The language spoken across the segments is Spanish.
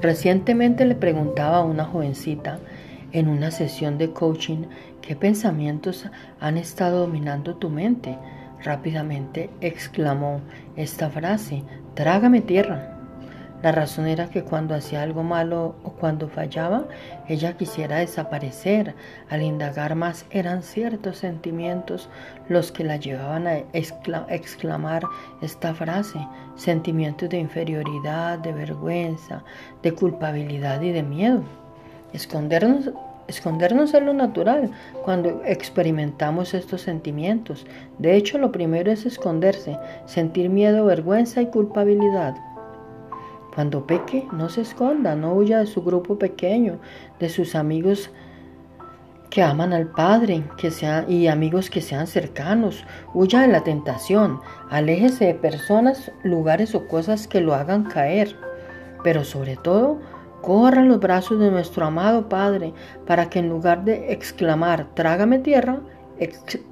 Recientemente le preguntaba a una jovencita en una sesión de coaching qué pensamientos han estado dominando tu mente. Rápidamente exclamó esta frase, trágame tierra. La razón era que cuando hacía algo malo o cuando fallaba, ella quisiera desaparecer. Al indagar más eran ciertos sentimientos los que la llevaban a exclamar esta frase, sentimientos de inferioridad, de vergüenza, de culpabilidad y de miedo. Escondernos, escondernos es lo natural cuando experimentamos estos sentimientos. De hecho, lo primero es esconderse, sentir miedo, vergüenza y culpabilidad. Cuando peque, no se esconda, no huya de su grupo pequeño, de sus amigos que aman al Padre que y amigos que sean cercanos. Huya de la tentación, aléjese de personas, lugares o cosas que lo hagan caer. Pero sobre todo, corra los brazos de nuestro amado Padre para que en lugar de exclamar, trágame tierra,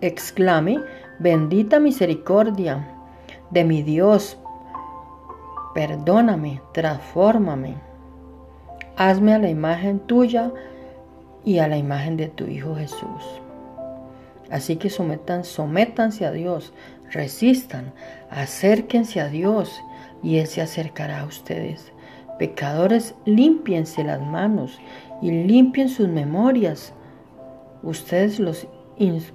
exclame, bendita misericordia de mi Dios, perdóname, transfórmame. Hazme a la imagen tuya y a la imagen de tu Hijo Jesús. Así que sometan, sométanse a Dios, resistan, acérquense a Dios y Él se acercará a ustedes. Pecadores, límpiense las manos y limpien sus memorias. Ustedes los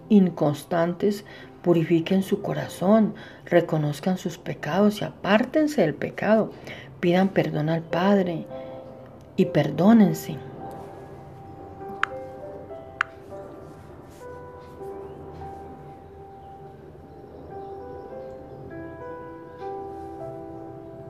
inconstantes Purifiquen su corazón, reconozcan sus pecados y apártense del pecado. Pidan perdón al Padre y perdónense.